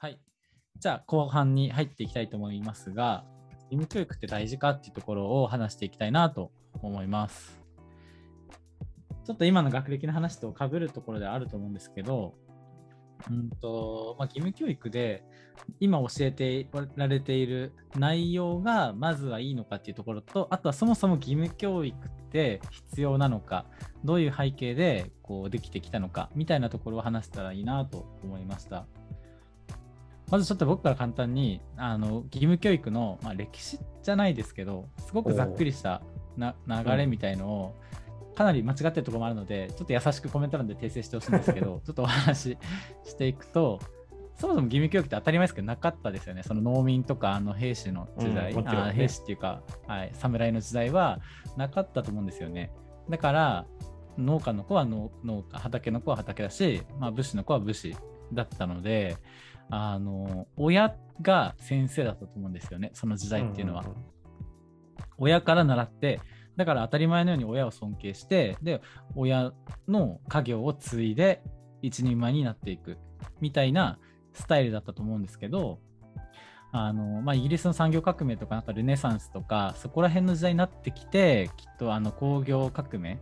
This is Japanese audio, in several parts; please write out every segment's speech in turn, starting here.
はい。じゃあ、後半に入っていきたいと思いますが、義務教育って大事かっていうところを話していきたいなと思います。ちょっと今の学歴の話と被るところではあると思うんですけど、うんとまあ、義務教育で今教えてられている内容がまずはいいのかっていうところとあとはそもそも義務教育って必要なのかどういう背景でこうできてきたのかみたいなところを話せたらいいなと思いました。まずちょっと僕から簡単にあの義務教育の、まあ、歴史じゃないですけどすごくざっくりしたな流れみたいのを、かなり間違ってるところもあるのでちょっと優しくコメント欄で訂正してほしいんですけど ちょっとお話ししていくとそもそも義務教育って当たり前ですけどなかったですよね。その農民とかあの兵士の時代、うんね。あ兵士っていうか、はい、侍の時代はなかったと思うんですよね。だから農家の子は農農家畑の子は畑だし、まあ、武士の子は武士だったのであの親が先生だったと思うんですよね。その時代っていうのは。親から習ってだから当たり前のように親を尊敬してで親の家業を継いで一人前になっていくみたいなスタイルだったと思うんですけどあの、まあ、イギリスの産業革命とかなんかルネサンスとかそこら辺の時代になってきてきっとあの工業革命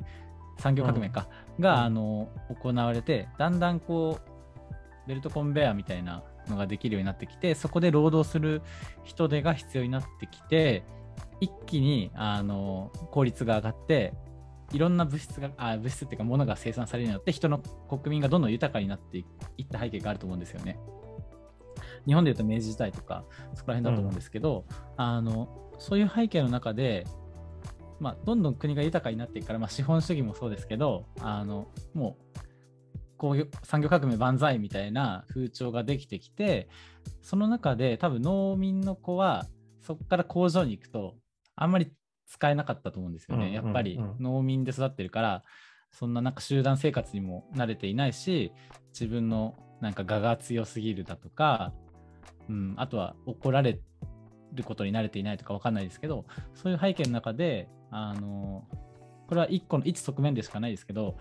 産業革命か、が、うん。あの行われてだんだんこうベルトコンベヤーみたいなのができるようになってきてそこで労働する人手が必要になってきて一気にあの効率が上がっていろんな物質があ物質っていうか物が生産されるようになって人の国民がどんどん豊かになっていった背景があると思うんですよね。日本でいうと明治時代とかそこら辺だと思うんですけど、あのそういう背景の中で、まあ、どんどん国が豊かになっていくから、まあ、資本主義もそうですけどあのもう工業産業革命万歳みたいな風潮ができてきてその中で多分農民の子はそこから工場に行くとあんまり使えなかったと思うんですよね。うんやっぱり農民で育ってるからそんななんか集団生活にも慣れていないし自分のなんか我が強すぎるだとか、うん、あとは怒られることに慣れていないとかわかんないですけどそういう背景の中であのこれは一個の一側面でしかないですけど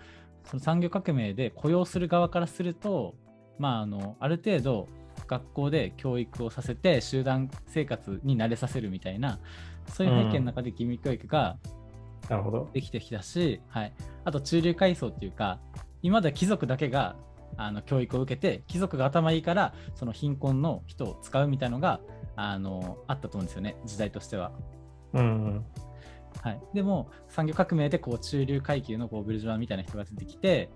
その産業革命で雇用する側からすると、まあ、あのある程度学校で教育をさせて集団生活に慣れさせるみたいなそういう背景の中で義務教育がなるほど。できてきたし、はい、あと中流階層っていうか今までは貴族だけがあの教育を受けて貴族が頭いいからその貧困の人を使うみたいのがあのあったと思うんですよね時代としては。うんうん。はい、でも産業革命でこう中流階級のこうブルジョワみたいな人が出てきて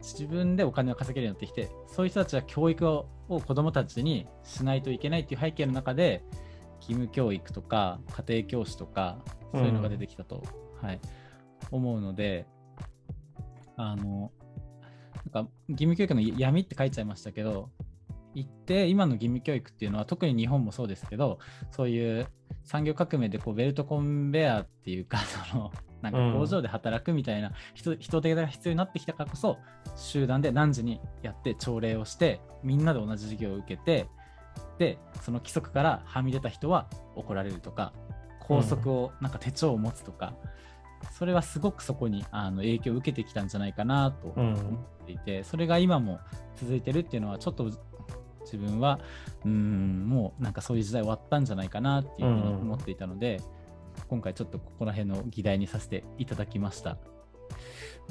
自分でお金を稼げるようになってきてそういう人たちは教育をを子どもたちにしないといけないっていう背景の中で義務教育とか家庭教師とかそういうのが出てきたと、はい、思うのであのなんか義務教育の闇って書いちゃいましたけど一定今の義務教育っていうのは特に日本もそうですけどそういう産業革命でこうベルトコンベヤーっていうかその なんか工場で働くみたいな人,、人手が必要になってきたからこそ集団で何時にやって朝礼をしてみんなで同じ授業を受けてでその規則からはみ出た人は怒られるとか校則をなんか手帳を持つとか、それはすごくそこにあの影響を受けてきたんじゃないかなとうん。思っていて、それが今も続いてるっていうのはちょっと自分はうんもうなんかそういう時代終わったんじゃないかなっていうふうに思っていたので、今回ちょっとここら辺の議題にさせていただきました。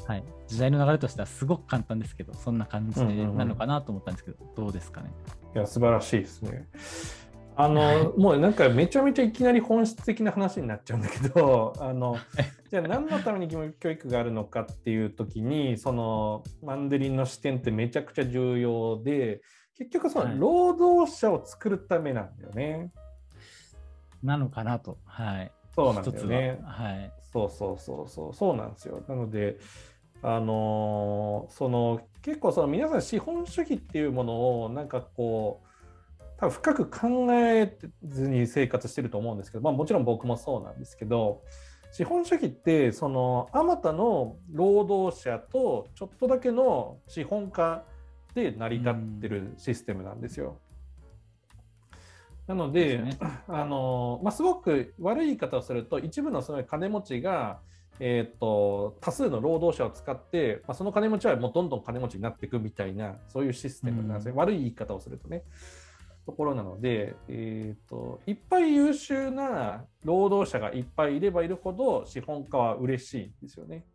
はい、時代の流れとしてはすごく簡単ですけどそんな感じなのかなと思ったんですけど、どうですかね？いや、素晴らしいですね。あの、はいもうなんかめちゃめちゃいきなり本質的な話になっちゃうんだけど、あの、じゃあ何のために義務教育があるのかっていう時に、そのマンデリンの視点ってめちゃくちゃ重要で、結局そはいの労働者を作るためなんだよね。なのかなと、はい、そうなん一つだよね。は、はい、そうそうそうそうそうなんですよ。なのであのーその結構その皆さん資本主義っていうものをなんかこう多分深く考えずに生活してると思うんですけど、まあ、もちろん僕もそうなんですけど資本主義ってそのあまたの労働者とちょっとだけの資本家で成り立ってるシステムなんですよ。なので、そうですあのまあ、すごく悪い言い方をすると一部のその金持ちが、えー、と多数の労働者を使って、まあ、その金持ちはもうどんどん金持ちになっていくみたいなそういうシステムなんですね、悪い言い方をするとね。ところなので、えーと、いっぱい優秀な労働者がいっぱいいればいるほど資本家は嬉しいんですよね。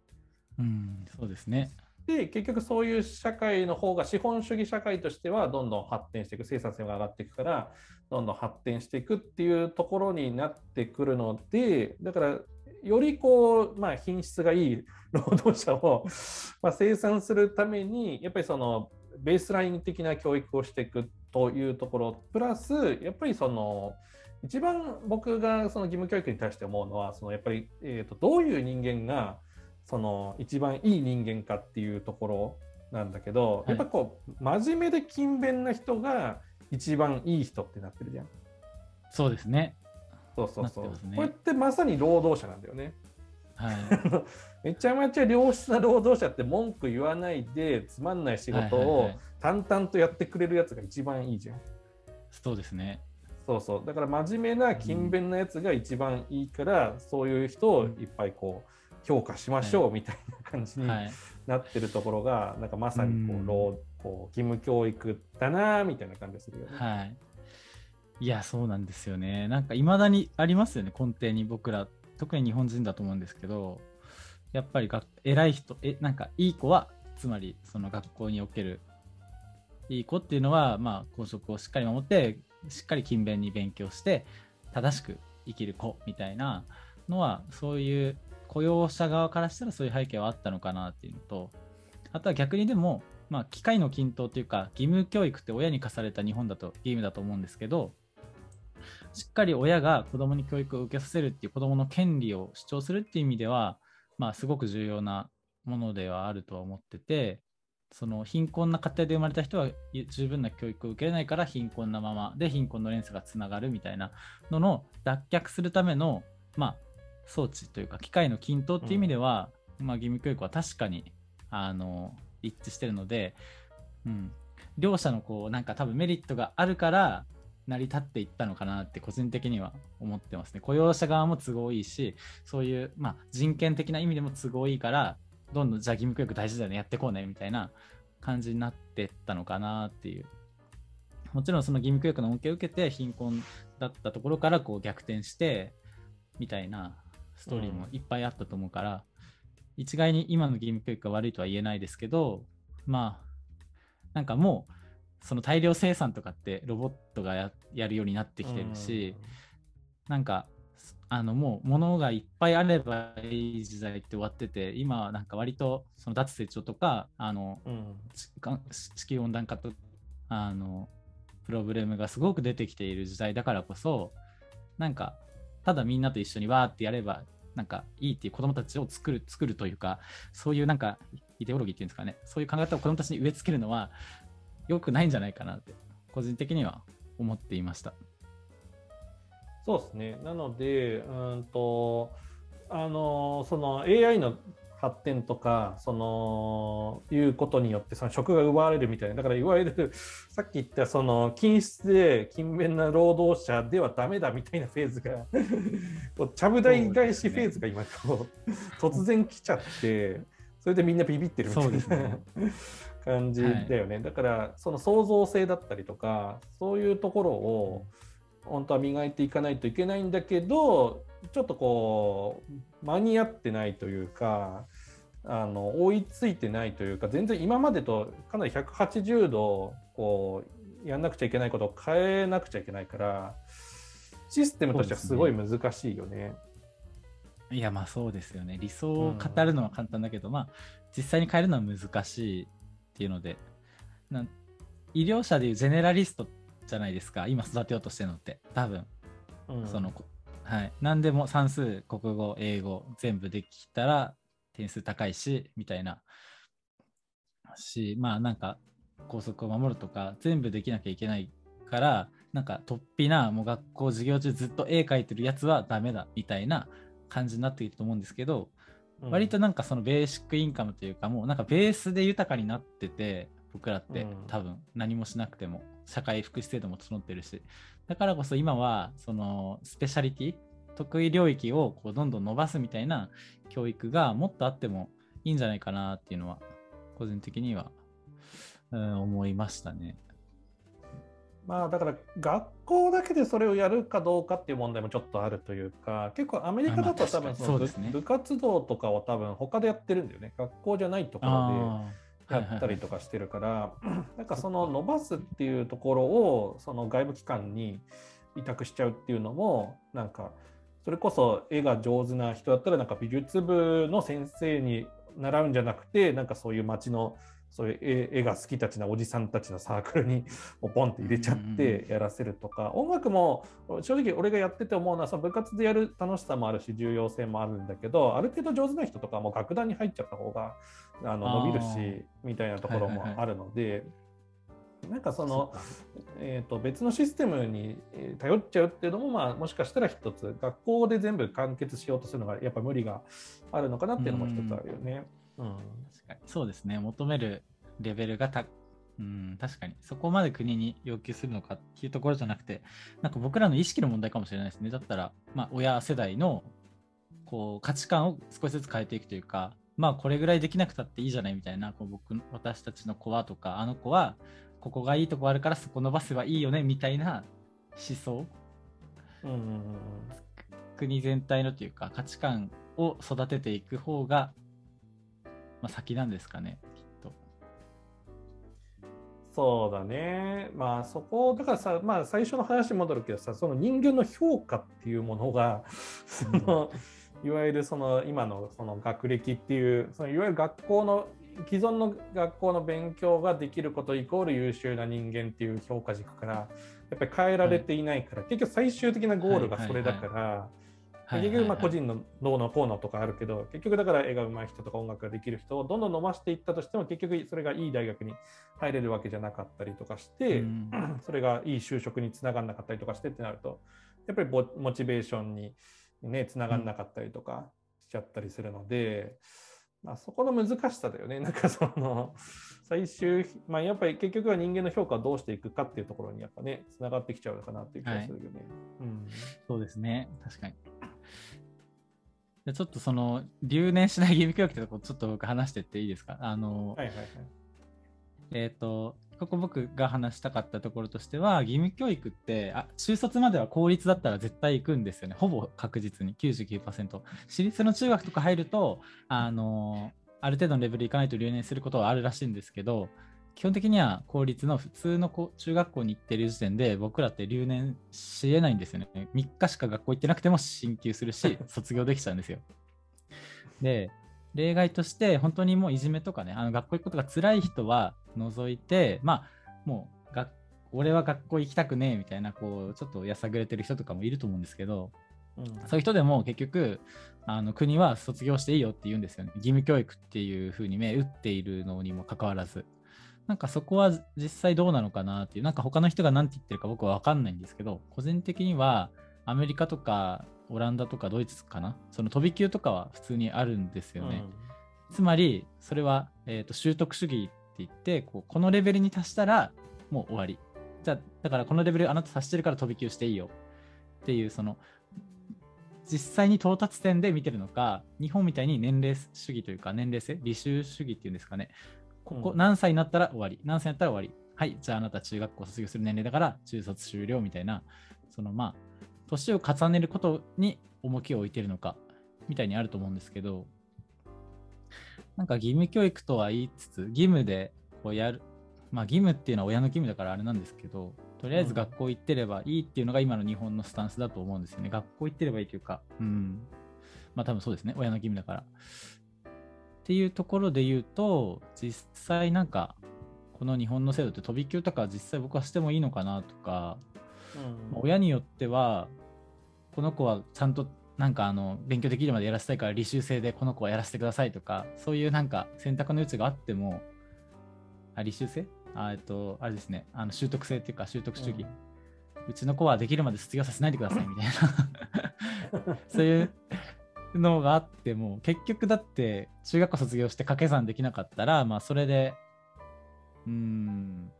うん、そうですね。で結局そういう社会の方が資本主義社会としてはどんどん発展していく生産性が上がっていくからどんどん発展していくっていうところになってくるのでだからよりこう、まあ、品質がいい労働者を まあ、生産するためにやっぱりそのベースライン的な教育をしていくというところプラスやっぱりその一番僕がその義務教育に対して思うのはそのやっぱり、えーと、どういう人間がその一番いい人間かっていうところなんだけど、やっぱこう真面目で勤勉な人が一番いい人ってなってるじゃん。そうですね。そうそうそう。ね、これってまさに労働者なんだよね。はい、めちゃめちゃ良質な労働者って文句言わないでつまんない仕事を淡々とやってくれるやつが一番いいじゃん。そうですね。そうそうだから真面目な勤勉なやつが一番いいから、うん、そういう人をいっぱいこう評価しましょうみたいな感じになってるところが、はい、なんかまさにこう、労こう義務教育だなみたいな感じがするよね。はいいや、そうなんですよね。なんか、いまだにありますよね、根底に僕ら、特に日本人だと思うんですけど、やっぱりが偉い人、え、なんか、いい子は、つまり、その学校における、いい子っていうのは、まあ、校則をしっかり守って、しっかり勤勉に勉強して、正しく生きる子みたいなのは、そういう雇用者側からしたらそういう背景はあったのかなっていうのと、あとは逆にでも、まあ、機械の均等というか、義務教育って親に課された日本だと義務だと思うんですけど、しっかり親が子供に教育を受けさせるっていう子供の権利を主張するっていう意味では、まあ、すごく重要なものではあるとは思ってて、その貧困な家庭で生まれた人は十分な教育を受けれないから貧困なままで貧困の連鎖がつながるみたいなのの脱却するための、まあ、装置というか機械の均等っていう意味では、うん、まあ、義務教育は確かにあの一致してるので、うん、両者のこうなんか多分メリットがあるから成り立っていったのかなって個人的には思ってますね。雇用者側も都合いいし、そういう、まあ、人権的な意味でも都合いいから、どんどんじゃあ義務教育大事だよね、やってこうね、みたいな感じになってったのかなっていう。もちろんその義務教育の恩恵を受けて貧困だったところからこう逆転して、みたいなストーリーもいっぱいあったと思うから、うん、一概に今の義務教育が悪いとは言えないですけど、まあ、なんかもう、その大量生産とかってロボットがやるようになってきてるし、うん、なんかあのもう物がいっぱいあればいい時代って終わってて今はなんか割とその脱成長とかあの、うん、地球温暖化とあのプロブレムがすごく出てきている時代だからこそなんかただみんなと一緒にわーってやればなんかいいっていう子供たちを作る作るというかそういうなんかイデオロギーっていうんですかねそういう考え方を子供たちに植え付けるのはよくないんじゃないかなって個人的には思っていました。そうですね。なので、うんと、あの、その AI の発展とか、その、いうことによって、その職が奪われるみたいな、だからいわゆる、さっき言ったその、均質で勤勉な労働者ではダメだみたいなフェーズが ちゃぶ台返しフェーズが今、こう、突然来ちゃって、それでみんなビビってるみたいな、ね、感じだよね、はい、だからその創造性だったりとかそういうところを本当は磨いていかないといけないんだけどちょっとこう間に合ってないというかあの追いついてないというか全然今までとかなり180度こうやんなくちゃいけないことを変えなくちゃいけないからシステムとしてはすごい難しいよね。いやまあそうですよね。理想を語るのは簡単だけど、うん、まあ実際に変えるのは難しいっていうのでな医療者でいうゼネラリストじゃないですか今育てようとしてるのって多分、うん、そのはい。何でも算数国語英語全部できたら点数高いしみたいな。しまあなんか校則を守るとか全部できなきゃいけないからなんか突飛なもう学校授業中ずっと絵描いてるやつはダメだみたいな感じになっていると思うんですけど割となんかそのベーシックインカムというかもうなんかベースで豊かになってて僕らって多分。何もしなくても。社会福祉制度も整ってるし。だからこそ今はそのスペシャリティ得意領域をこうどんどん伸ばすみたいな教育がもっとあってもいいんじゃないかなっていうのは個人的には、うん、思いましたね。まあだから学校だけでそれをやるかどうかっていう問題もちょっとあるというか結構アメリカだと多分その部,、部活動とかを多分他でやってるんだよね学校じゃないところでやったりとかしてるから、なんかその伸ばすっていうところをその外部機関に委託しちゃうっていうのもなんかそれこそ絵が上手な人だったらなんか美術部の先生に習うんじゃなくてなんかそういう街のそういう絵が好きたちなおじさんたちのサークルに ポンって入れちゃってやらせるとか、音楽も正直俺がやってて思うのはその部活でやる楽しさもあるし重要性もあるんだけどある程度上手な人とかも楽団に入っちゃった方があの伸びるしみたいなところもあるので。なんかそのえー、と別のシステムに頼っちゃうっていうのも、まあ、もしかしたら一つ学校で全部完結しようとするのがやっぱ無理があるのかなっていうのも一つあるよね。うん、確かにそうですね。求めるレベルがたうん、確かにそこまで国に要求するのかっていうところじゃなくてなんか僕らの意識の問題かもしれないですね。だったら、まあ、親世代のこう価値観を少しずつ変えていくというかまあこれぐらいできなくたっていいじゃないみたいなこう僕私たちの子はとかあの子はここがいいとこあるからそこ伸ばせばいいよねみたいな思想、うんうんうん、国全体のというか価値観を育てていく方がまあ、先なんですかね、きっと。そうだね。まあそこ、だからさ、まあ最初の話に戻るけどさ、その人間の評価っていうものが、その、いわゆるその今のその学歴っていう、そのいわゆる学校の既存の学校の勉強ができることイコール優秀な人間っていう評価軸からやっぱり変えられていないから、はい、結局最終的なゴールがそれだから、結局まあ個人の脳のこうのとかあるけど結局だから絵が上手い人とか音楽ができる人をどんどん伸ばしていったとしても結局それがいい大学に入れるわけじゃなかったりとかして、うん、それがいい就職につながんなかったりとかしてってなるとやっぱりモチベーションにねつながんなかったりとかしちゃったりするので、まあ、そこの難しさだよね。なんかその最終、まあ、やっぱり結局は人間の評価をどうしていくかっていうところにやっぱねつながってきちゃうのかなっていう気がするよね。はい、うん、そうですね。確かに。ちょっとその留年しない義務教育ってとこちょっと僕話してっていいですか？あの、はいはいはい、えっ、ー、とここ僕が話したかったところとしては義務教育ってあ中卒までは公立だったら絶対行くんですよねほぼ確実に99%私立の中学とか入るとあのある程度のレベルいかないと留年することはあるらしいんですけど基本的には公立の普通の中学校に行ってる時点で僕らって留年しえないんですよね。3日しか学校行ってなくても進級するし、卒業できちゃうんですよ。で、例外として本当にもういじめとかね、あの学校行くことが辛い人は除いて、まあ、もうが俺は学校行きたくねえみたいな、こう、ちょっとやさぐれてる人とかもいると思うんですけど、うん、そういう人でも結局あの国は卒業していいよって言うんですよね。義務教育っていうふうに目打っているのにもかかわらず。なんかそこは実際どうなのかなっていう、なんか他の人が何て言ってるか僕は分かんないんですけど、個人的にはアメリカとかオランダとかドイツかな、その飛び級とかは普通にあるんですよね。うん、つまり、それは、えーと、習得主義って言ってこう、このレベルに達したらもう終わり。じゃあ、だからこのレベルあなた達してるから飛び級していいよ。っていう、その、実際に到達点で見てるのか、日本みたいに年齢主義というか、年齢性、履修主義っていうんですかね、ここ何歳になったら終わり、何歳になったら終わり。はい、じゃああなた中学校卒業する年齢だから中卒終了みたいな、そのまあ、年を重ねることに重きを置いてるのか、みたいにあると思うんですけど、なんか義務教育とは言いつつ、義務でこうやる、まあ義務っていうのは親の義務だからあれなんですけど、とりあえず学校行ってればいいっていうのが今の日本のスタンスだと思うんですよね。学校行ってればいいというか、うん。まあ多分そうですね。親の義務だから。っていうところで言うと、実際なんか、この日本の制度って飛び級とか実際僕はしてもいいのかなとか、うん、親によっては、この子はちゃんとなんかあの勉強できるまでやらせたいから履修制でこの子はやらせてくださいとか、そういうなんか選択の余地があっても、あ、履修制あえっと、あれですね、あの習得制っていうか習得主義。うん、うちの子はできるまで卒業させないでくださいみたいな。そういうのがあっても結局だって中学校卒業して掛け算できなかったらまあそれでうん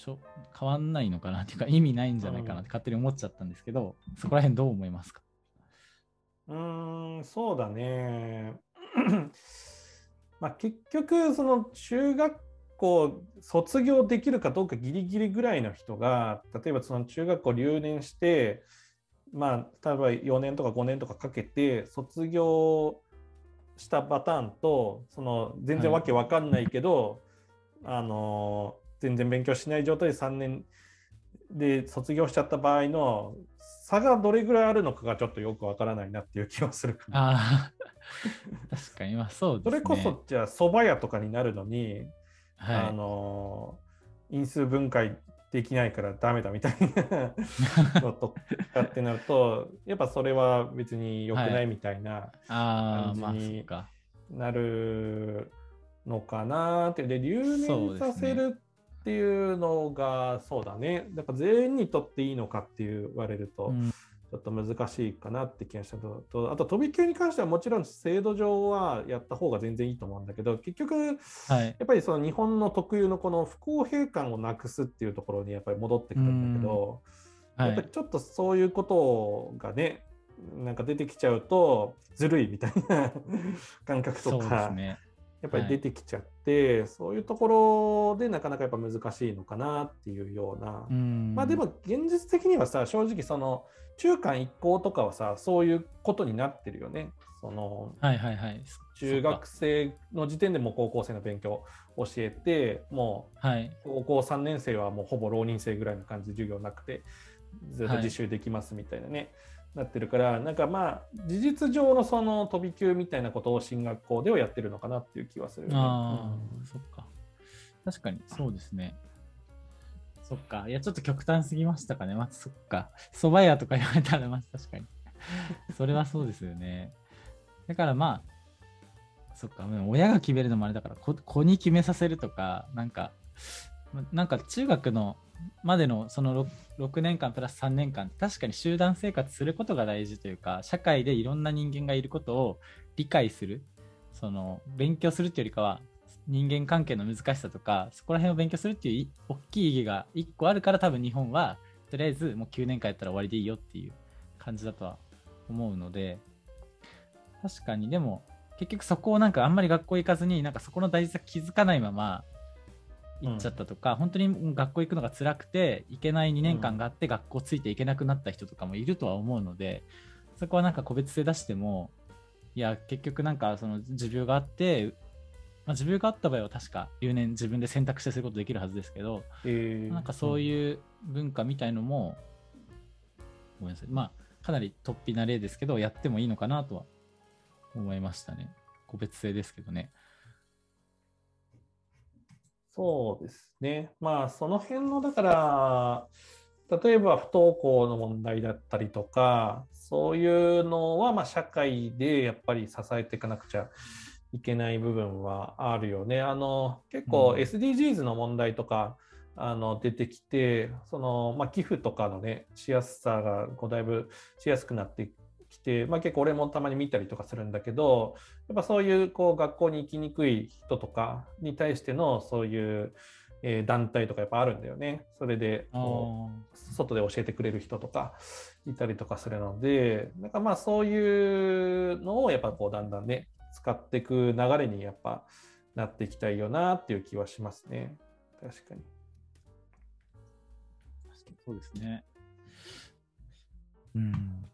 しょ変わんないのかなっていうか意味ないんじゃないかなって勝手に思っちゃったんですけど、うん、そこら辺どう思いますか？うんそうだね。まあ結局その中学校卒業できるかどうかギリギリぐらいの人が例えばその中学校留年してまあ例えば4年とか5年とかかけて卒業したパターンとその全然わけわかんないけど、はい、あの全然勉強しない状態で3年で卒業しちゃった場合の差がどれぐらいあるのかがちょっとよくわからないなっていう気はするかあ 確かに。まあそうです、ね、それこそじゃあ蕎麦屋とかになるのに、はい、あの因数分解できないからダメだみたいな のとかってなるとやっぱそれは別に良くないみたいな感じになるのかなって。で留年させるっていうのがそうだね。だから全員にとっていいのかって言われると、ちょっと難しいかなって気がしたと、あと飛び級に関してはもちろん制度上はやった方が全然いいと思うんだけど、結局、はい、やっぱりその日本の特有のこの不公平感をなくすっていうところにやっぱり戻ってくるんだけど、はい、やっぱりちょっとそういうことがね、なんか出てきちゃうとずるいみたいな 感覚とか、ね、やっぱり出てきちゃって、はい、そういうところでなかなかやっぱ難しいのかなっていうような、まあでも現実的にはさ正直その中間一行とかはさそういうことになってるよね。そのはいはいはい、中学生の時点でも高校生の勉強を教えてもう高校3年生はもうほぼ浪人生ぐらいの感じで授業なくてずっと自習できますみたいなね、はいなってるからなんかまあ事実上のその飛び級みたいなことを進学校ではやってるのかなっていう気はする、ね、ああ、うん、そっか。確かにそうですね。そっか。いやちょっと極端すぎましたかね。まずそっか。蕎麦屋とか言われたらまず確かに。それはそうですよね。だからまあそっか。親が決めるのもあれだから子に決めさせるとかなんかなんか中学のまでのその 6, 6年間プラス3年間確かに集団生活することが大事というか社会でいろんな人間がいることを理解する。その勉強するっていうよりかは人間関係の難しさとかそこら辺を勉強するっていう大きい意義が1個あるから多分日本はとりあえずもう9年間やったら終わりでいいよっていう感じだとは思うので確かに。でも結局そこをなんかあんまり学校行かずになんかそこの大事さ気づかないまま行っちゃったとか、うん、本当に学校行くのが辛くて行けない2年間があって学校ついていけなくなった人とかもいるとは思うのでそこはなんか個別性出してもいや結局なんかその持病があって、まあ、持病があった場合は確か留年自分で選択してすることできるはずですけど、えー、なんかそういう文化みたいのも、うん、ごめんなさい。まあかなり突飛な例ですけどやってもいいのかなとは思いましたね。個別性ですけどね。そうですね。まあ、その辺の、だから、例えば不登校の問題だったりとか、そういうのは、まあ、社会でやっぱり支えていかなくちゃいけない部分はあるよね。あの、結構 SDGs の問題とか、うん、あの出てきて、その、まあ、寄付とかのね、しやすさがこうだいぶしやすくなってきて、まあ、結構俺もたまに見たりとかするんだけどやっぱそういうこう学校に行きにくい人とかに対してのそういう、えー、団体とかやっぱあるんだよね。それで外で教えてくれる人とかいたりとかするのでなんかまあそういうのをやっぱこうだんだんね使っていく流れにやっぱなっていきたいよなっていう気はしますね。確かに。そうですね。うん。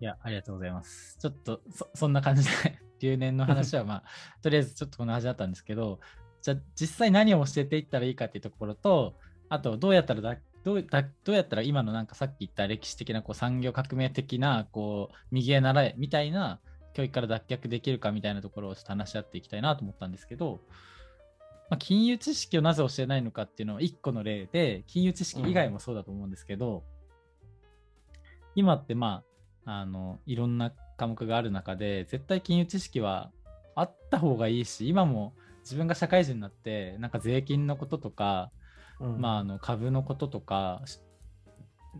いや、ありがとうございます。ちょっと、そそんな感じで 留年の話は、まあ、とりあえずちょっとこの話だったんですけど、じゃあ、実際何を教えていったらいいかっていうところと、あと、どうやったらだどうだどうやったら今のなんかさっき言った歴史的なこう産業革命的なこう右へ習えみたいな教育から脱却できるかみたいなところをちょっと話し合っていきたいなと思ったんですけど、まあ、金融知識をなぜ教えないのかっていうのは1個の例で金融知識以外もそうだと思うんですけど、うん、今ってまああのいろんな科目がある中で絶対金融知識はあった方がいいし今も自分が社会人になってなんか税金のこととか、うん、まあ、あの株のこととか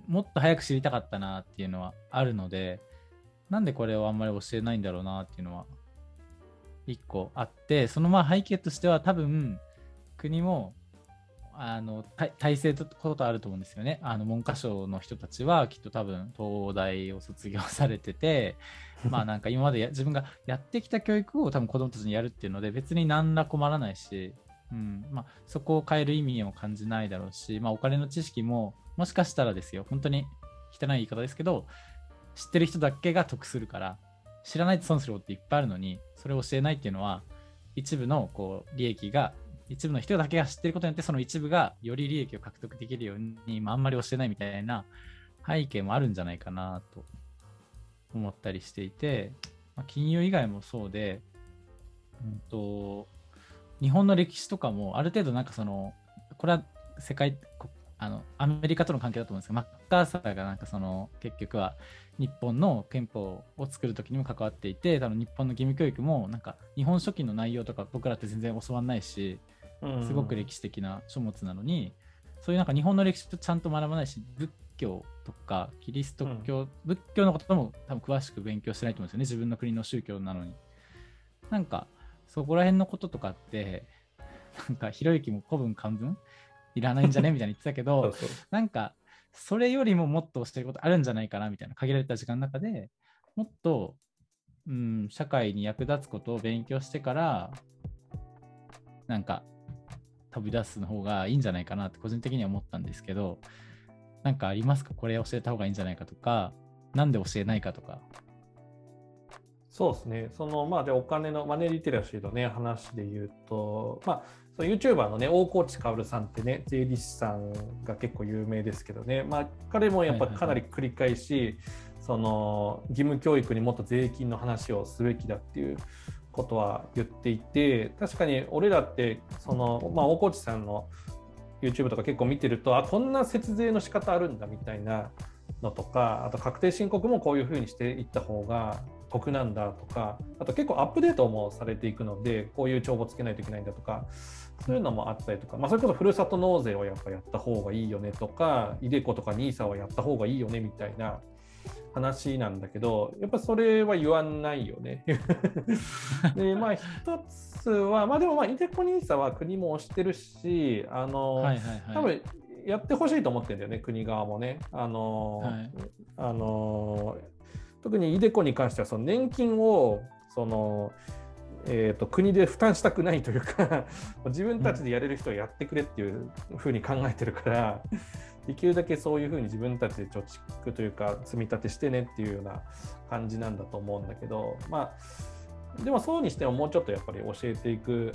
もっと早く知りたかったなっていうのはあるのでなんでこれをあんまり教えないんだろうなっていうのは一個あってそのまあ背景としては多分国もあの体制とことあると思うんですよね。あの文科省の人たちはきっと多分東大を卒業されてて、まあなんか今まで自分がやってきた教育を多分子供たちにやるっていうので別に何ら困らないし、うんまあ、そこを変える意味を感じないだろうし、まあ、お金の知識ももしかしたらですよ本当に汚い言い方ですけど知ってる人だけが得するから知らないと損することっていっぱいあるのにそれを教えないっていうのは一部のこう利益が一部の人だけが知ってることによってその一部がより利益を獲得できるように、まあ、あんまり教えないみたいな背景もあるんじゃないかなと思ったりしていて、まあ、金融以外もそうで、うんと、日本の歴史とかもある程度なんかそのこれは世界あのアメリカとの関係だと思うんですけどマッカーサーがなんかその結局は日本の憲法を作る時にも関わっていて多分日本の義務教育もなんか日本書紀の内容とか僕らって全然教わんないしすごく歴史的な書物なのに、そういうなんか日本の歴史とちゃんと学ばないし仏教とかキリスト教、うん、仏教のことも多分詳しく勉強してないと思うんですよね。自分の国の宗教なのに。なんかそこら辺のこととかってなんかひろゆきも古文漢文いらないんじゃねみたいに言ってたけど なんかそれよりももっとしてることあるんじゃないかなみたいな限られた時間の中でもっと、うん、社会に役立つことを勉強してからなんか飛び出すの方がいいんじゃないかなって個人的には思ったんですけど何かありますか？これ教えた方がいいんじゃないかとか何で教えないかとか。そうですね。そのまあでお金のマネーリテラシーのね話で言うと、まあその YouTuber のね大河内薫さんってね税理士さんが結構有名ですけどね、まあ彼もやっぱかなり繰り返し、その義務教育にもっと税金の話をすべきだっていうことは言っていて、確かに俺らってそのまあ大河内さんの YouTube とか結構見てるとあこんな節税の仕方あるんだみたいなのとかあと確定申告もこういうふうにしていった方が得なんだとかあと結構アップデートもされていくのでこういう帳簿つけないといけないんだとかそういうのもあったりとか、まあ、それこそふるさと納税をやっぱやった方がいいよねとか iDeCo とか NISA はやった方がいいよねみたいな話なんだけどやっぱそれは言わないよね。でまあ一つはまあでもまあ iDeCo NISA は国も押してるしあの、はいはいはい、多分やってほしいと思ってるんだよね国側もね。あの、はい、あの特に iDeCo に関してはその年金をその、えーと、国で負担したくないというか 自分たちでやれる人はやってくれっていうふうに考えてるから、できるだけそういうふうに自分たちで貯蓄というか積み立てしてねっていうような感じなんだと思うんだけどまあでもそうにしてももうちょっとやっぱり教えていく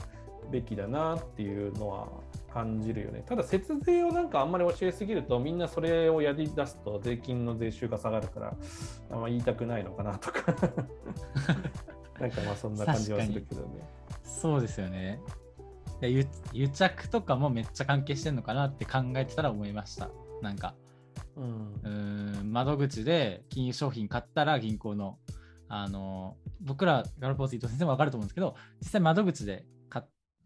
べきだなっていうのは感じるよね。ただ節税をなんかあんまり教えすぎるとみんなそれをやり出すと税金の税収が下がるからあんま言いたくないのかなとか なんかまあそんな感じはするけどね。そうですよね。癒着とかもめっちゃ関係してるのかなって考えてたら思いました。なんか、うん、うん窓口で金融商品買ったら銀行のあの僕らガルポーズ伊藤先生も分かると思うんですけど実際窓口で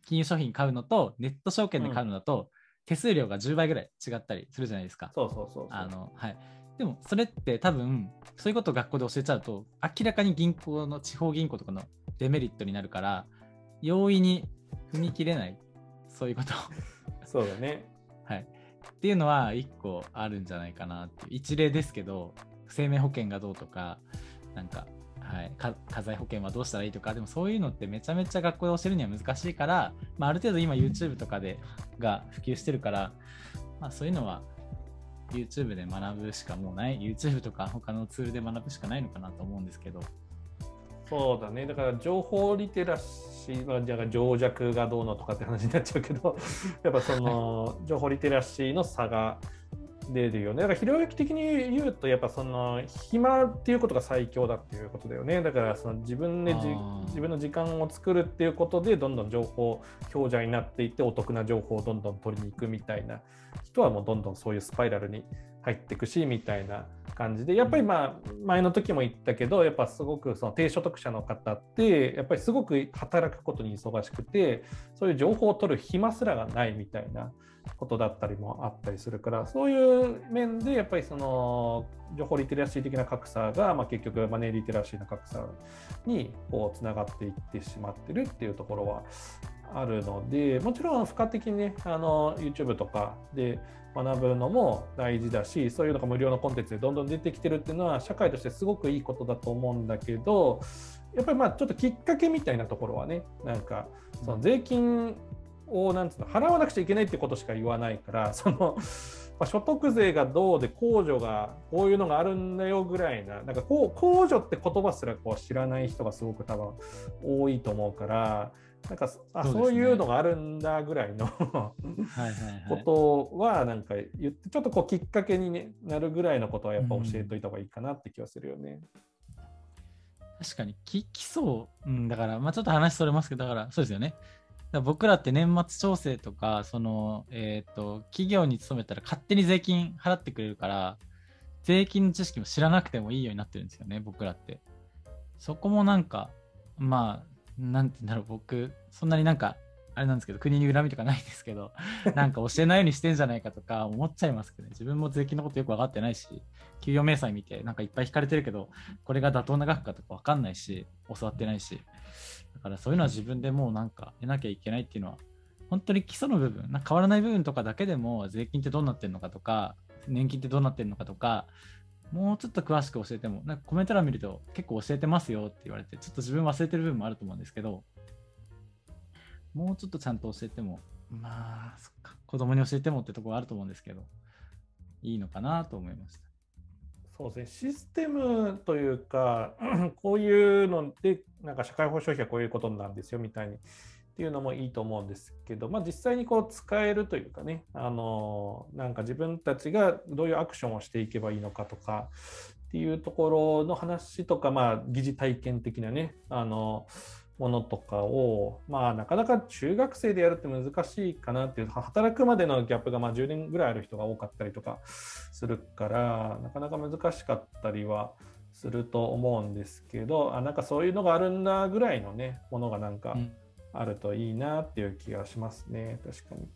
金融商品買うのとネット証券で買うのだと、手数料が10倍ぐらい違ったりするじゃないですか。そうそうそうあのはい、でもそれって多分そういうことを学校で教えちゃうと明らかに銀行の地方銀行とかのデメリットになるから容易に踏み切れない。そういうこと。そうだね。はい、っていうのは1個あるんじゃないかなっていう。一例ですけど生命保険がどうとかなんかはい、家財保険はどうしたらいいとか。でもそういうのってめちゃめちゃ学校で教えるには難しいから、まあ、ある程度今 YouTube とかでが普及してるから、まあ、そういうのは YouTube で学ぶしかもうない。YouTube とか他のツールで学ぶしかないのかなと思うんですけど。そうだね。だから情報リテラシーはじゃあ情弱がどうのとかって話になっちゃうけど やっぱその情報リテラシーの差が出るよね。だから、ひろゆき的に言うと、やっぱその暇っていうことが最強だっていうことだよね。だからその自分で自分の時間を作るっていうことで、どんどん情報強者になっていって、お得な情報をどんどん取りに行くみたいな人はもうどんどんそういうスパイラルに入っていくしみたいな感じでやっぱりまあ前の時も言ったけどやっぱすごくその低所得者の方ってやっぱりすごく働くことに忙しくてそういう情報を取る暇すらがないみたいなことだったりもあったりするからそういう面でやっぱりその情報リテラシー的な格差が、まあ、結局マネーリテラシーの格差にこうつながっていってしまってるっていうところはあるのでもちろん付加的にねあの YouTube とかで学ぶのも大事だしそういうのが無料のコンテンツでどんどん出てきてるっていうのは社会としてすごくいいことだと思うんだけどやっぱりまあちょっときっかけみたいなところはねなんかその税金をなんつうの払わなくちゃいけないってことしか言わないからその、所得税がどうで控除がこういうのがあるんだよぐらいななんかこう控除って言葉すらこう知らない人がすごく多分多いと思うからなんかあそう,、いうのがあるんだぐらいのことはなんか言ってちょっとこうきっかけに、なるぐらいのことはやっぱ教えといた方がいいかなって気はするよね。確かにき基礎、うん、だからまあちょっと話それますけどだからそうですよね。僕らって年末調整とか、その、えっ、ー、と、企業に勤めたら勝手に税金払ってくれるから、税金の知識も知らなくてもいいようになってるんですよね、僕らって。そこもなんか、まあ、なんて言うんだろう、僕、そんなになんか、あれなんですけど、国に恨みとかないんですけど、なんか教えないようにしてんじゃないかとか思っちゃいますけどね、自分も税金のことよく分かってないし、給与明細見て、なんかいっぱい引かれてるけど、これが妥当な額かとか分かんないし、教わってないし、だからそういうのは自分でもうなんか得なきゃいけないっていうのは、本当に基礎の部分、変わらない部分とかだけでも税金ってどうなってるのかとか、年金ってどうなってるのかとか、もうちょっと詳しく教えても、なんかコメント欄見ると結構教えてますよって言われて、ちょっと自分忘れてる部分もあると思うんですけど、もうちょっとちゃんと教えても、まあ、そっか、子供に教えてもってところあると思うんですけど、いいのかなと思いました。そうですね、システムというか、こういうので、なんか社会保障費はこういうことなんですよみたいにっていうのもいいと思うんですけど、まあ、実際にこう使えるというかね、あのなんか自分たちがどういうアクションをしていけばいいのかとかっていうところの話とか、まあ、疑似体験的なね、あのものとかを、まあ、なかなか中学生でやるって難しいかなっていう働くまでのギャップがまあ10年ぐらいある人が多かったりとかするからなかなか難しかったりはすると思うんですけどあなんかそういうのがあるんだぐらいのねものがなんかあるといいなっていう気がしますね、確かに。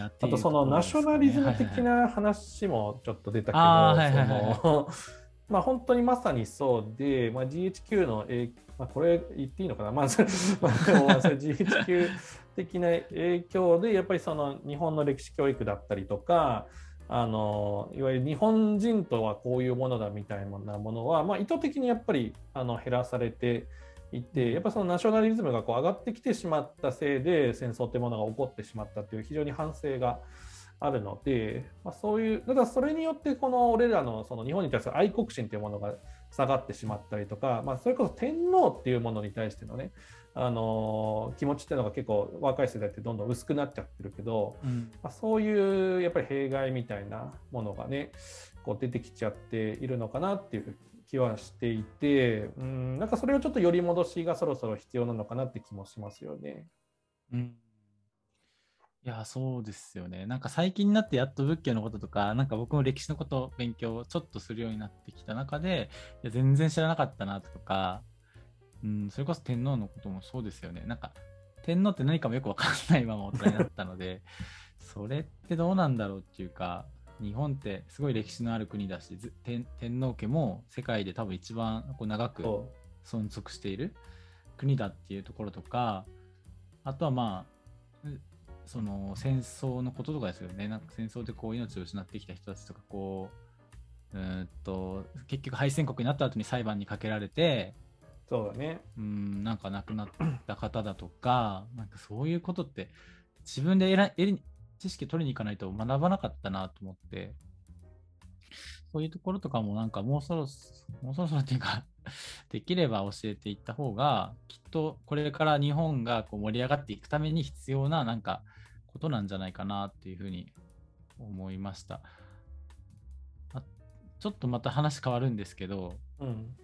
あとそのナショナリズム的な話もちょっと出たけど、まあ、本当にまさにそうで、まあ、GHQ の影まあ、これ言っていいのかな、まあ、でも GHQ 的な影響で、やっぱりその日本の歴史教育だったりとか、あのいわゆる日本人とはこういうものだみたいなものは、まあ、意図的にやっぱりあの減らされていて、やっぱそのナショナリズムがこう上がってきてしまったせいで戦争ってものが起こってしまったという非常に反省があるので、まあ、そういう、ただそれによってこの俺らのその日本に対する愛国心というものが下がってしまったりとか、まあ、それこそ天皇っていうものに対してのね、あの気持ちっていうのが結構若い世代ってどんどん薄くなっちゃってるけど、うん、まあ、そういうやっぱり弊害みたいなものがねこう出てきちゃっているのかなっていう気はしていて、うん、なんかそれをちょっと寄り戻しがそろそろ必要なのかなって気もしますよね。うんいや、そうですよね。なんか最近になってやっと仏教のこととか、なんか僕も歴史のことを勉強ちょっとするようになってきた中で、いや全然知らなかったなとか、うん、それこそ天皇のこともそうですよね。なんか天皇って何かもよくわかんないまま大人になったので、それってどうなんだろうっていうか、日本ってすごい歴史のある国だし、天天皇家も世界で多分一番こう長く存続している国だっていうところとか、あとはまあ、その戦争のこととかですよね。なんか戦争でこう命を失ってきた人たちとか、こう、うんと結局敗戦国になった後に裁判にかけられて、そうだね。うん、なんか亡くなった方だとか、なんかそういうことって自分でええ知識取りに行かないと学ばなかったなと思って、そういうところとかもなんかもうそろもうそろそろっていうか できれば教えていった方が、きっとこれから日本がこう盛り上がっていくために必要ななんかことなんじゃないかなっていうふうに思いました。ちょっとまた話変わるんですけど、うん、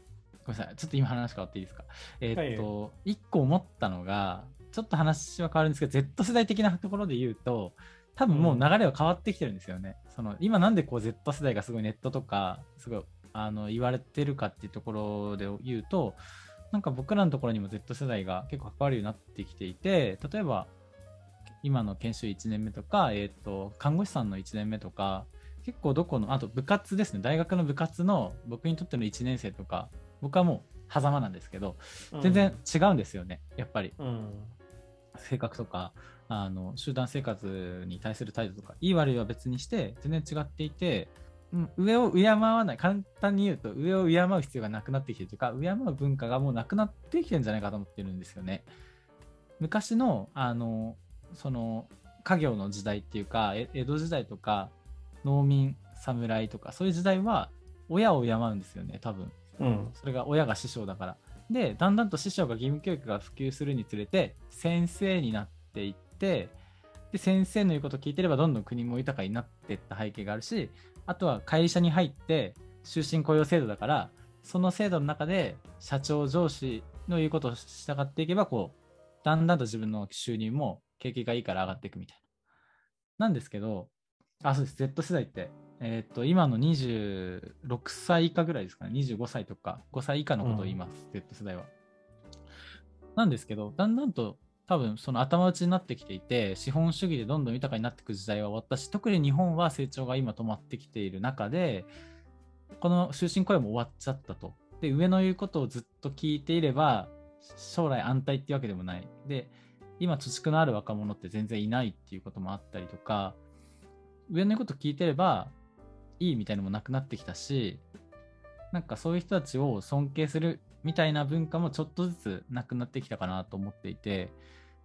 ごめんなさい、ちょっと今話変わっていいですか？えー、っと、はい、1個思ったのが、ちょっと話は変わるんですけど、Z 世代的なところで言うと、多分もう流れは変わってきてるんですよね。うん、その今なんでこう Z 世代がすごいネットとか、すごいあの言われてるかっていうところで言うと、なんか僕らのところにも Z 世代が結構関わるようになってきていて、例えば今の研修1年目とか、えっ、ー、と、看護師さんの1年目とか、結構どこの、あと部活ですね、大学の部活の僕にとっての1年生とか、僕はもう狭間なんですけど、全然違うんですよね、やっぱり。うん、性格とか、あの集団生活に対する態度とか、いい悪いは別にして、全然違っていて、うん、上を敬わない、簡単に言うと、上を敬う必要がなくなってきてるというか、敬う文化がもうなくなってきてるんじゃないかと思ってるんですよね。昔のあのその家業の時代っていうかえ江戸時代とか農民侍とかそういう時代は親を敬うんですよね多分。うん。それが親が師匠だから。でだんだんと師匠が義務教育が普及するにつれて先生になっていってで先生の言うことを聞いてればどんどん国も豊かになっていった背景があるしあとは会社に入って終身雇用制度だからその制度の中で社長上司の言うことを従っていけばこうだんだんと自分の収入も景気がいいから上がっていくみたいな。なんですけどあそうです Z 世代ってえーっと今の26歳以下ぐらいですかね25歳とか5歳以下のことを言います、Z 世代は。なんですけどだんだんと多分その頭打ちになってきていて資本主義でどんどん豊かになっていく時代は終わったし特に日本は成長が今止まってきている中でこの終身雇用も終わっちゃったと。で上の言うことをずっと聞いていれば将来安泰っていうわけでもない。で今貯蓄のある若者って全然いないっていうこともあったりとか上の言うこと聞いてればいいみたいなのもなくなってきたしなんかそういう人たちを尊敬するみたいな文化もちょっとずつなくなってきたかなと思っていて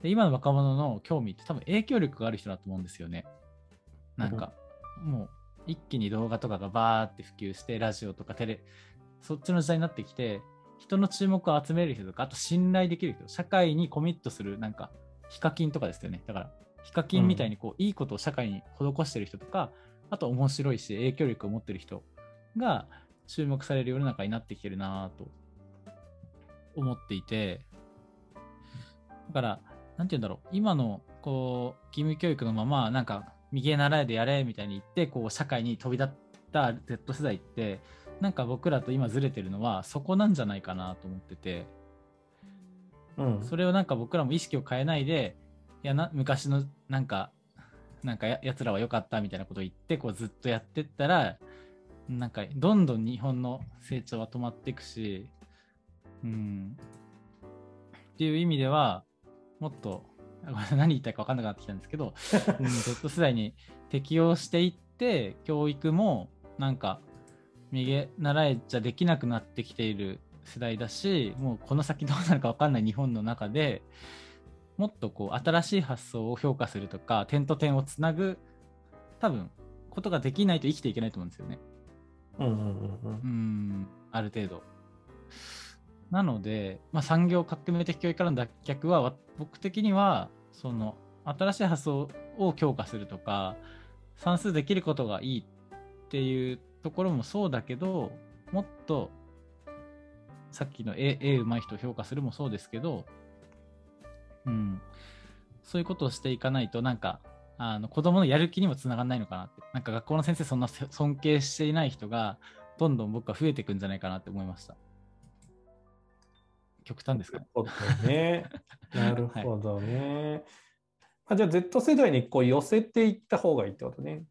で今の若者の興味って多分影響力がある人だと思うんですよね。なんかもう一気に動画とかがバーって普及してラジオとかテレそっちの時代になってきて人の注目を集める人とかあと信頼できる人社会にコミットするなんかヒカキンとかですよね。だからヒカキンみたいにこう、いいことを社会に施してる人とかあと面白いし影響力を持ってる人が注目される世の中になってきてるなぁと思っていて。だからなんて言うんだろう。今のこう義務教育のままなんか右へ習えでやれみたいに言ってこう社会に飛び立った Z 世代ってなんか僕らと今ずれてるのはそこなんじゃないかなと思ってて。うん。それをなんか僕らも意識を変えないでいやな昔のなんかなんかややつらは良かったみたいなことを言ってこうずっとやってったらなんかどんどん日本の成長は止まっていくしうん。っていう意味ではもっと 何言いたいか分かんなくなってきたんですけど、うん、Z 世代に適応していって教育もなんか右習えじゃできなくなってきている世代だしもうこの先どうなるか分かんない日本の中でもっとこう新しい発想を評価するとか点と点をつなぐ多分ことができないと生きていけないと思うんですよね。うんうんうんうんある程度。なので、まあ、産業革命的教育からの脱却は僕的にはその新しい発想を強化するとか算数できることがいいっていうところもそうだけどもっとさっきの絵絵うまい人を評価するもそうですけど、うん、そういうことをしていかないとなんかあの子供のやる気にもつながらないのかなって。なんか学校の先生そんな尊敬していない人がどんどん僕は増えていくんじゃないかなって思いました。極端ですかね なるほどね。なるほどね。あじゃあ Z 世代にこう寄せていった方がいいってことね。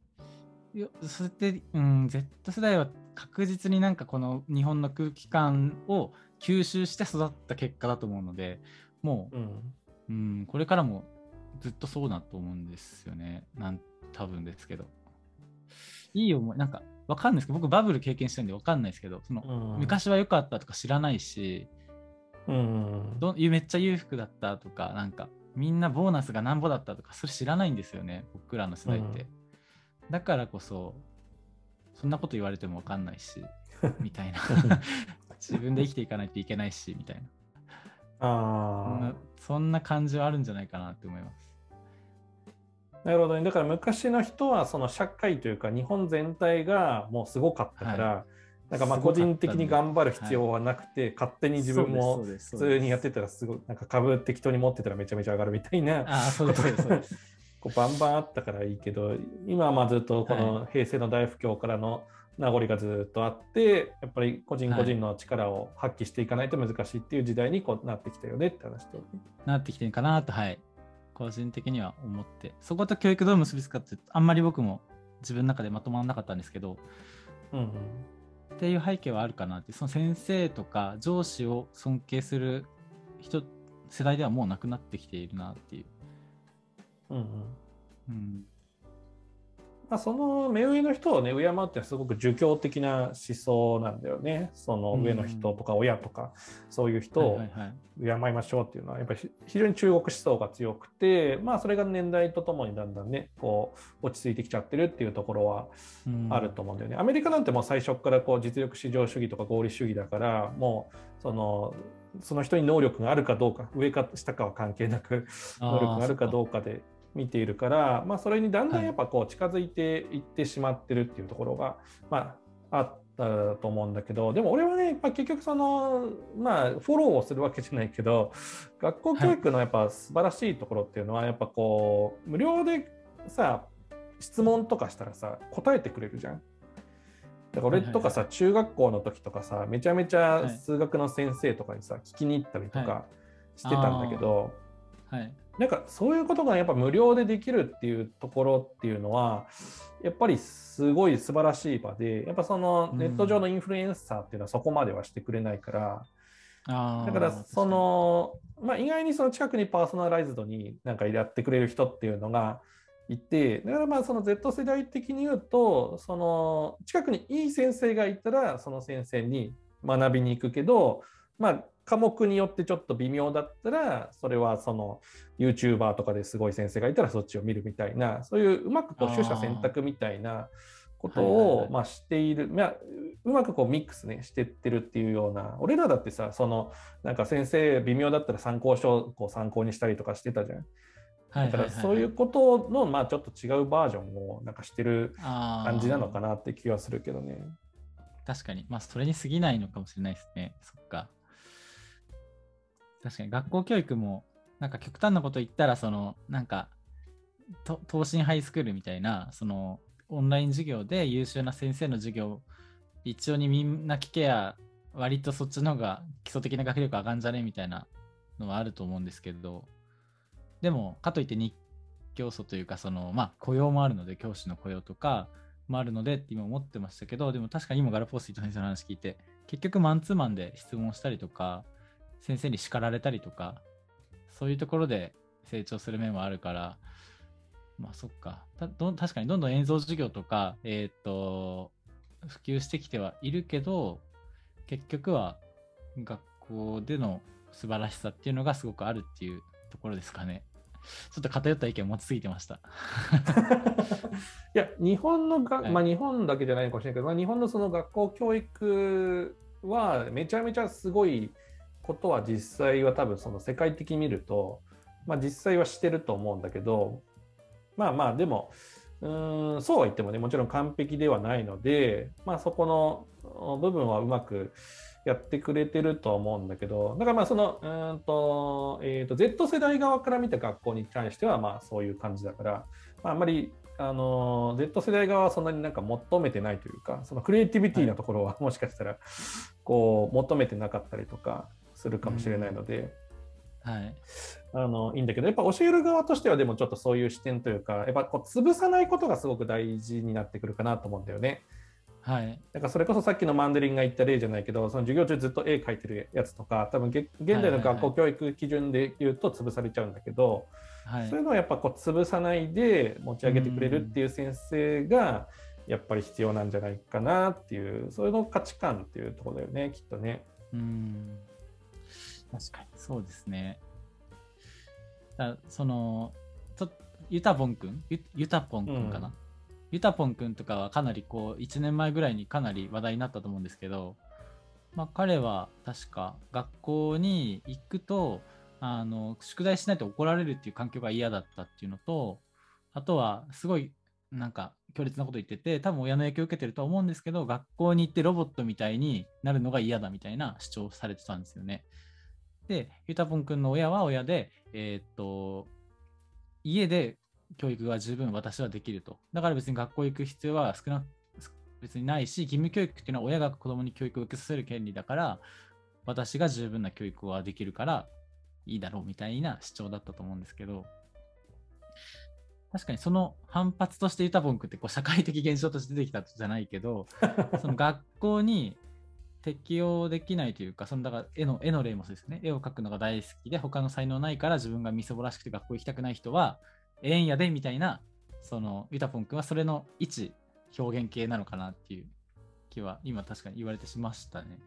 いやそれって、うん、Z 世代は確実になんかこの日本の空気感を吸収して育った結果だと思うのでもうん。う、うん、これからもずっとそうだと思うんですよねなん多分ですけどいい思いなんかわかんないですけど僕バブル経験してるんでわかんないですけどその、うん昔は良かったとか知らないしうん。どめっちゃ裕福だったとかなんかみんなボーナスがなんぼだったとかそれ知らないんですよね僕らの世代って、だからこそそんなこと言われてもわかんないしみたいな 自分で生きていかないといけないしみたいなそんあなそんな感じはあるんじゃないかなって思いますあ。なるほどね。だから昔の人はその社会というか日本全体がもうすごかったから、なんかまあ個人的に頑張る必要はなくて、勝手に自分も普通にやってたらすごいなんか株適当に持ってたらめちゃめちゃ上がるみたいな こうバンバンあったからいいけど今はまあずっとこの平成の大不況からの名残がずっとあってやっぱり個人個人の力を発揮していかないと難しいっていう時代にこうなってきたよねって話と、ね。なってきてるかなとはい。個人的には思って。そこと教育どう結びつくかってあんまり僕も自分の中でまとまらなかったんですけど。うんうんっていう背景はあるかなってその先生とか上司を尊敬する人世代ではもうなくなってきているなっていう、うんうん。うん、まあ、その目上の人をね敬うってすごく儒教的な思想なんだよね。その上の人とか親とか、そういう人を敬いましょうっていうのはやっぱり非常に中国思想が強くてまあそれが年代とともにだんだんねこう落ち着いてきちゃってるっていうところはあると思うんだよね。アメリカなんてもう最初からこう実力至上主義とか合理主義だからもうそのその人に能力があるかどうか上か下かは関係なく能力があるか。どうかで見ているから、まあ、それにだんだんやっぱこう近づいていってしまってるっていうところが、まあ、あったと思うんだけどでも俺はね、まあ、結局そのまあフォローをするわけじゃないけど学校教育のやっぱ素晴らしいところっていうのはやっぱこう無料でさ質問とかしたらさ答えてくれるじゃん。だから俺とかさ、中学校の時とかさめちゃめちゃ数学の先生とかにさ、聞きに行ったりとかしてたんだけど、はい、なんかそういうことがやっぱ無料でできるっていうところっていうのはやっぱりすごい素晴らしい場でやっぱそのネット上のインフルエンサーっていうのはそこまではしてくれないから、うん、だからその、まあ、意外にその近くにパーソナライズドになんかやってくれる人っていうのがいてだからまあその Z 世代的に言うとその近くにいい先生がいたらその先生に学びに行くけどまあ科目によってちょっと微妙だったらそれはその YouTuber とかですごい先生がいたらそっちを見るみたいなそういううまくこう取捨選択みたいなことをまあしている、まあ、うまくこうミックスねしてってるっていうような俺らだってさそのなんか先生微妙だったら参考書をこう参考にしたりとかしてたじゃん。だからそういうことのまあちょっと違うバージョンをなんかしてる感じなのかなって気はするけどね。確かに、まあそれに過ぎないのかもしれないですね。そっか。確かに学校教育もなんか極端なこと言ったらそのなんか東進ハイスクールみたいなそのオンライン授業で優秀な先生の授業一応にみんな聞けや割とそっちの方が基礎的な学力上がんじゃねみたいなのはあると思うんですけどでもかといって日教祖というかそのまあ雇用もあるので教師の雇用とかもあるのでって今思ってましたけどでも確かに今ガラポース伊藤先生の話聞いて結局マンツーマンで質問したりとか先生に叱られたりとか、そういうところで成長する面もあるから、まあそっか。たど確かにどんどん演奏授業とか、えっ、ー、と、普及してきてはいるけど、結局は学校での素晴らしさっていうのがすごくあるっていうところですかね。ちょっと偏った意見を持ちすぎてました。いや、日本のが、はい、まあ日本だけじゃないかもしれないけど、まあ、日本のその学校教育はめちゃめちゃすごいことは実際は多分その世界的に見ると、まあ、実際はしてると思うんだけどまあまあでもうんそうは言ってもねもちろん完璧ではないので、まあ、そこの部分はうまくやってくれてると思うんだけどだからまあそのうんと,、えーと、Z 世代側から見た学校に対してはまあそういう感じだから、まあ、あんまりあの Z 世代側はそんなになんか求めてないというかそのクリエイティビティなところはもしかしたらこう求めてなかったりとかするかもしれないので、うん、はい、あのいいんだけどやっぱ教える側としてはでもちょっとそういう視点というかやっぱこう潰さないことがすごく大事になってくるかなと思うんだよね。はい、だからそれこそさっきのマンデリンが言った例じゃないけどその授業中ずっと絵描いてるやつとか多分現代の学校教育基準で言うと潰されちゃうんだけど、はい、そういうのをやっぱこう潰さないで持ち上げてくれるっていう先生がやっぱり必要なんじゃないかなっていうそういうの価値観っていうところだよねきっとね。うん確かに、そうですね。だその、とゆたぽんくんゆゆたぽんくんかな、うん、ゆたぽんくんとかはかなりこう、1年前ぐらいにかなり話題になったと思うんですけど、まあ、彼は確か学校に行くと、あの、宿題しないと怒られるっていう環境が嫌だったっていうのと、あとは、すごい、なんか、強烈なこと言ってて、多分親の影響を受けてると思うんですけど、学校に行ってロボットみたいになるのが嫌だみたいな主張されてたんですよね。で、ゆたぽんくんの親は親で、えー、っと、家で教育が十分私はできると。だから別に学校行く必要は少な別にないし、義務教育っていうのは親が子供に教育を受けさせる権利だから、私が十分な教育はできるからいいだろうみたいな主張だったと思うんですけど、確かにその反発としてユタボン君ってこう社会的現象として出てきたじゃないけど、その学校に適用できないというか、そのだから絵の絵の例もそうですね。絵を描くのが大好きで、他の才能ないから自分がみそぼらしくて学校行きたくない人は、ええんやでみたいなそのユタポン君はそれの一表現形なのかなっていう気は今確かに言われてしましたね。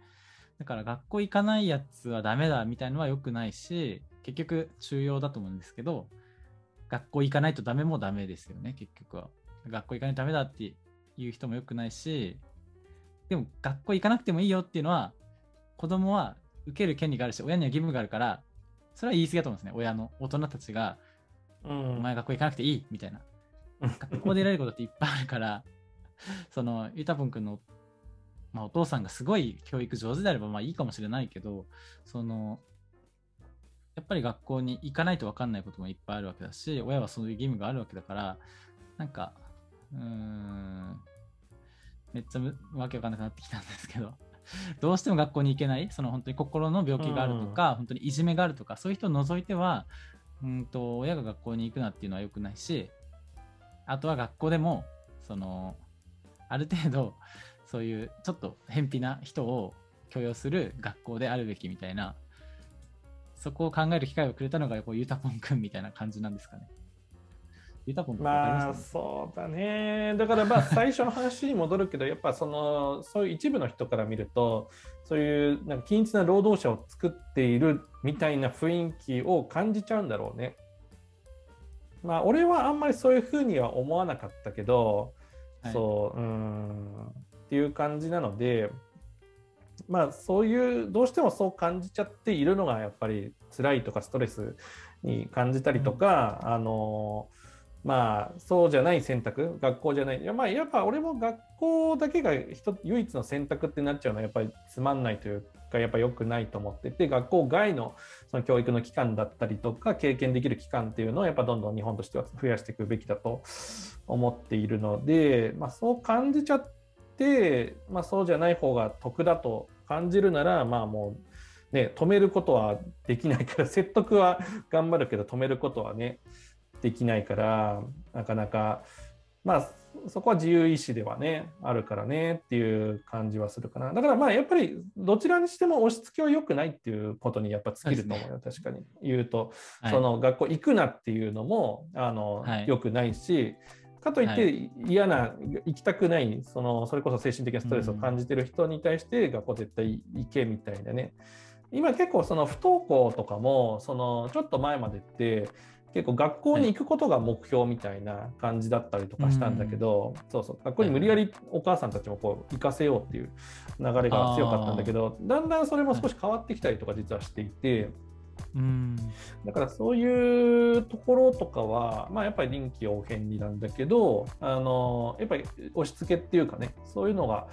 だから学校行かないやつはダメだみたいのは良くないし、結局中庸だと思うんですけど、学校行かないとダメもダメですよね、結局は。学校行かないとダメだっていう人も良くないし、でも学校行かなくてもいいよっていうのは、子供は受ける権利があるし、親には義務があるから、それは言い過ぎだと思うんですね、親の大人たちが、うん、お前学校行かなくていいみたいな。学校で得られることっていっぱいあるから、その、ゆたぽんくんのまあ、お父さんがすごい教育上手であればまあいいかもしれないけどそのやっぱり学校に行かないと分かんないこともいっぱいあるわけだし親はそういう義務があるわけだからなんかうーんめっちゃわけわかんなくなってきたんですけど どうしても学校に行けないその本当に心の病気があるとか、うん、本当にいじめがあるとかそういう人を除いてはうんと親が学校に行くなっていうのは良くないしあとは学校でもそのある程度そういうちょっと偏僻な人を許容する学校であるべきみたいな、そこを考える機会をくれたのがこうユタポン君みたいな感じなんですかね。ユタポン君まあそうだね。だからまあ最初の話に戻るけど、やっぱそのそういう一部の人から見ると、そういうなんか均一な労働者を作っているみたいな雰囲気を感じちゃうんだろうね。まあ俺はあんまりそういうふうには思わなかったけど、はい、そううんっていう感じなのでまあそういうどうしてもそう感じちゃっているのがやっぱり辛いとかストレスに感じたりとか、うん、あのまあそうじゃない選択学校じゃない。いやまあやっぱ俺も学校だけが唯一の選択ってなっちゃうのはやっぱりつまんないというかやっぱ良くないと思ってて学校外のその教育の期間だったりとか経験できる期間っていうのをやっぱどんどん日本としては増やしていくべきだと思っているので、まあ、そう感じちゃって、まあ、そうじゃない方が得だと感じるなら、まあもう、ね、止めることはできないから、説得は頑張るけど、止めることはね、できないから、なかなか、まあ、そこは自由意志ではね、あるからねっていう感じはするかな。だからまあ、やっぱりどちらにしても押し付けは良くないっていうことにやっぱ尽きると思うよ、うね、確かに。言うと、はい、その学校行くなっていうのも、あの、はい、良くないし、かといって嫌な、はい、行きたくないそのそれこそ精神的なストレスを感じてる人に対して学校絶対行けみたいなね。今結構その不登校とかもそのちょっと前までって結構学校に行くことが目標みたいな感じだったりとかしたんだけど、うん、そうそう学校に無理やりお母さんたちもこう行かせようっていう流れが強かったんだけどだんだんそれも少し変わってきたりとか実はしていて。うん、だからそういうところとかは、まあ、やっぱり臨機応変になんだけどあのやっぱり押し付けっていうかねそういうのが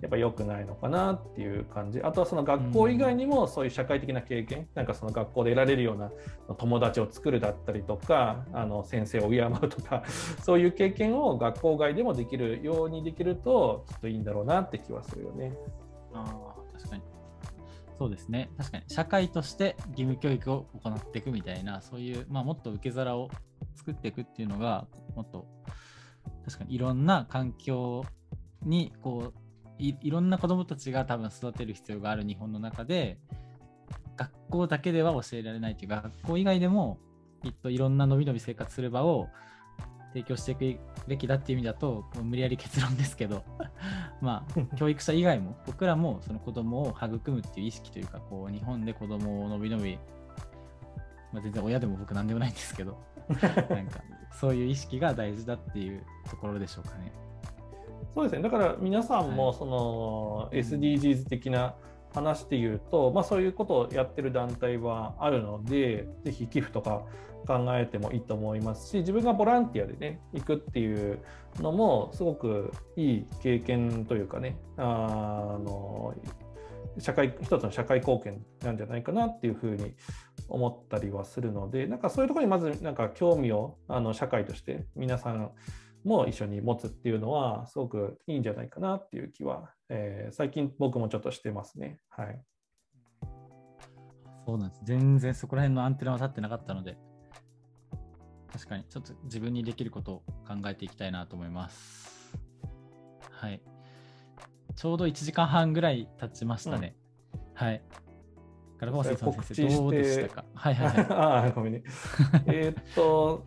やっぱ良くないのかなっていう感じ。あとはその学校以外にもそういう社会的な経験、うん、なんかその学校で得られるような友達を作るだったりとかあの先生を敬うとか そういう経験を学校外でもできるようにできるときっといいんだろうなって気はするよね。あ確かにそうですね。確かに、社会として義務教育を行っていくみたいな、そういう、まあ、もっと受け皿を作っていくっていうのが、もっと、確かにいろんな環境に、こうい、ろんな子どもたちが多分育てる必要がある日本の中で、学校だけでは教えられないという、学校以外でも、きっといろんな伸び伸び生活する場を提供していくべきだっていう意味だと無理やり結論ですけど まあ 教育者以外も僕らもその子供を育むっていう意識というかこう日本で子供を伸び伸び、まあ、全然親でも僕なんでもないんですけど なんかそういう意識が大事だっていうところでしょうかね。そうですねだから皆さんもその SDGs 的な話で言うと、まあ、そういうことをやってる団体はあるのでぜひ寄付とか考えてもいいと思いますし自分がボランティアでね行くっていうのもすごくいい経験というかねあの社会一つの社会貢献なんじゃないかなっていうふうに思ったりはするのでなんかそういうところにまずなんか興味をあの社会として皆さんも一緒に持つっていうのはすごくいいんじゃないかなっていう気は、えー、最近僕もちょっとしてますね。はい。そうなんです。全然そこら辺のアンテナは立ってなかったので、確かに、ちょっと自分にできることを考えていきたいなと思います。はい。ちょうど1時間半ぐらい経ちましたね。うん、はい。ガラゴー先生、どうでしたか？はいはいはい。ああ、ごめんね。えっと、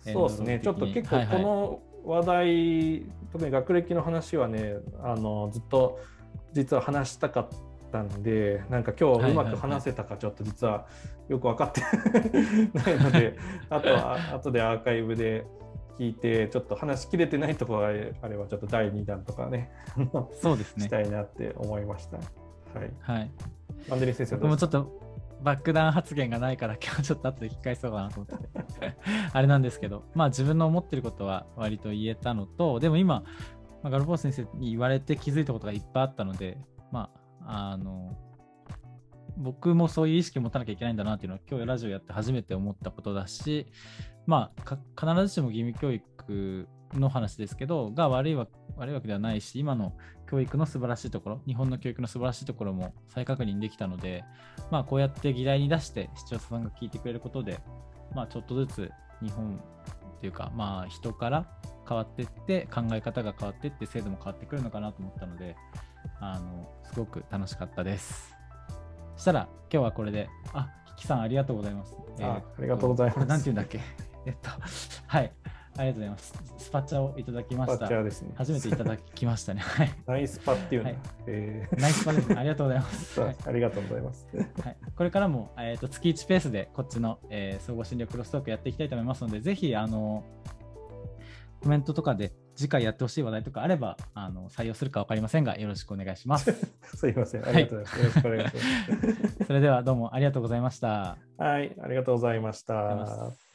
そうですね、ちょっと結構この話題、特に学歴の話はね、あのずっと実は話したかったんで、なんか今日うまく話せたか、ちょっと実はよく分かって ないので、あとは後でアーカイブで聞いて、ちょっと話しきれてないところがあれば、ちょっと第2弾とかね、そうですね したいなって思いました。はい。はい、マンデリ先生僕もちょっと爆弾発言がないから今日ちょっと後で聞き返そうかなと思って あれなんですけどまあ自分の思ってることは割と言えたのとでも今、まあ、ガルポー先生に言われて気づいたことがいっぱいあったのでまああの僕もそういう意識を持たなきゃいけないんだなっていうのは今日ラジオやって初めて思ったことだしまあ必ずしも義務教育の話ですけどが悪いわ悪いわけではないし今の教育の素晴らしいところ、日本の教育の素晴らしいところも再確認できたので、まあ、こうやって議題に出して視聴者さんが聞いてくれることで、まあ、ちょっとずつ日本というか、まあ、人から変わっていって、考え方が変わっていって、制度も変わってくるのかなと思ったので、あのすごく楽しかったです。そしたら、今日はこれで、あ、キさんありがとうございます。あえー、ありがとうございます。これなんて言うんだっけ？えっと、はい。ありがとうございます。スパッチャをいただきました。ですね。初めていただきましたね。はい。ナイスパっていうの、はいえー、ナイスパですね。ありがとうございます。はい、ありがとうございます。はい、これからも、えーと、月1ペースでこっちの、えー、総合診療クロストークやっていきたいと思いますので、ぜひ、あの、コメントとかで次回やってほしい話題とかあればあの採用するか分かりませんがよろしくお願いします。すいません。ありがとうございます。よろしくお願いします。それではどうもありがとうございました。はい、ありがとうございました。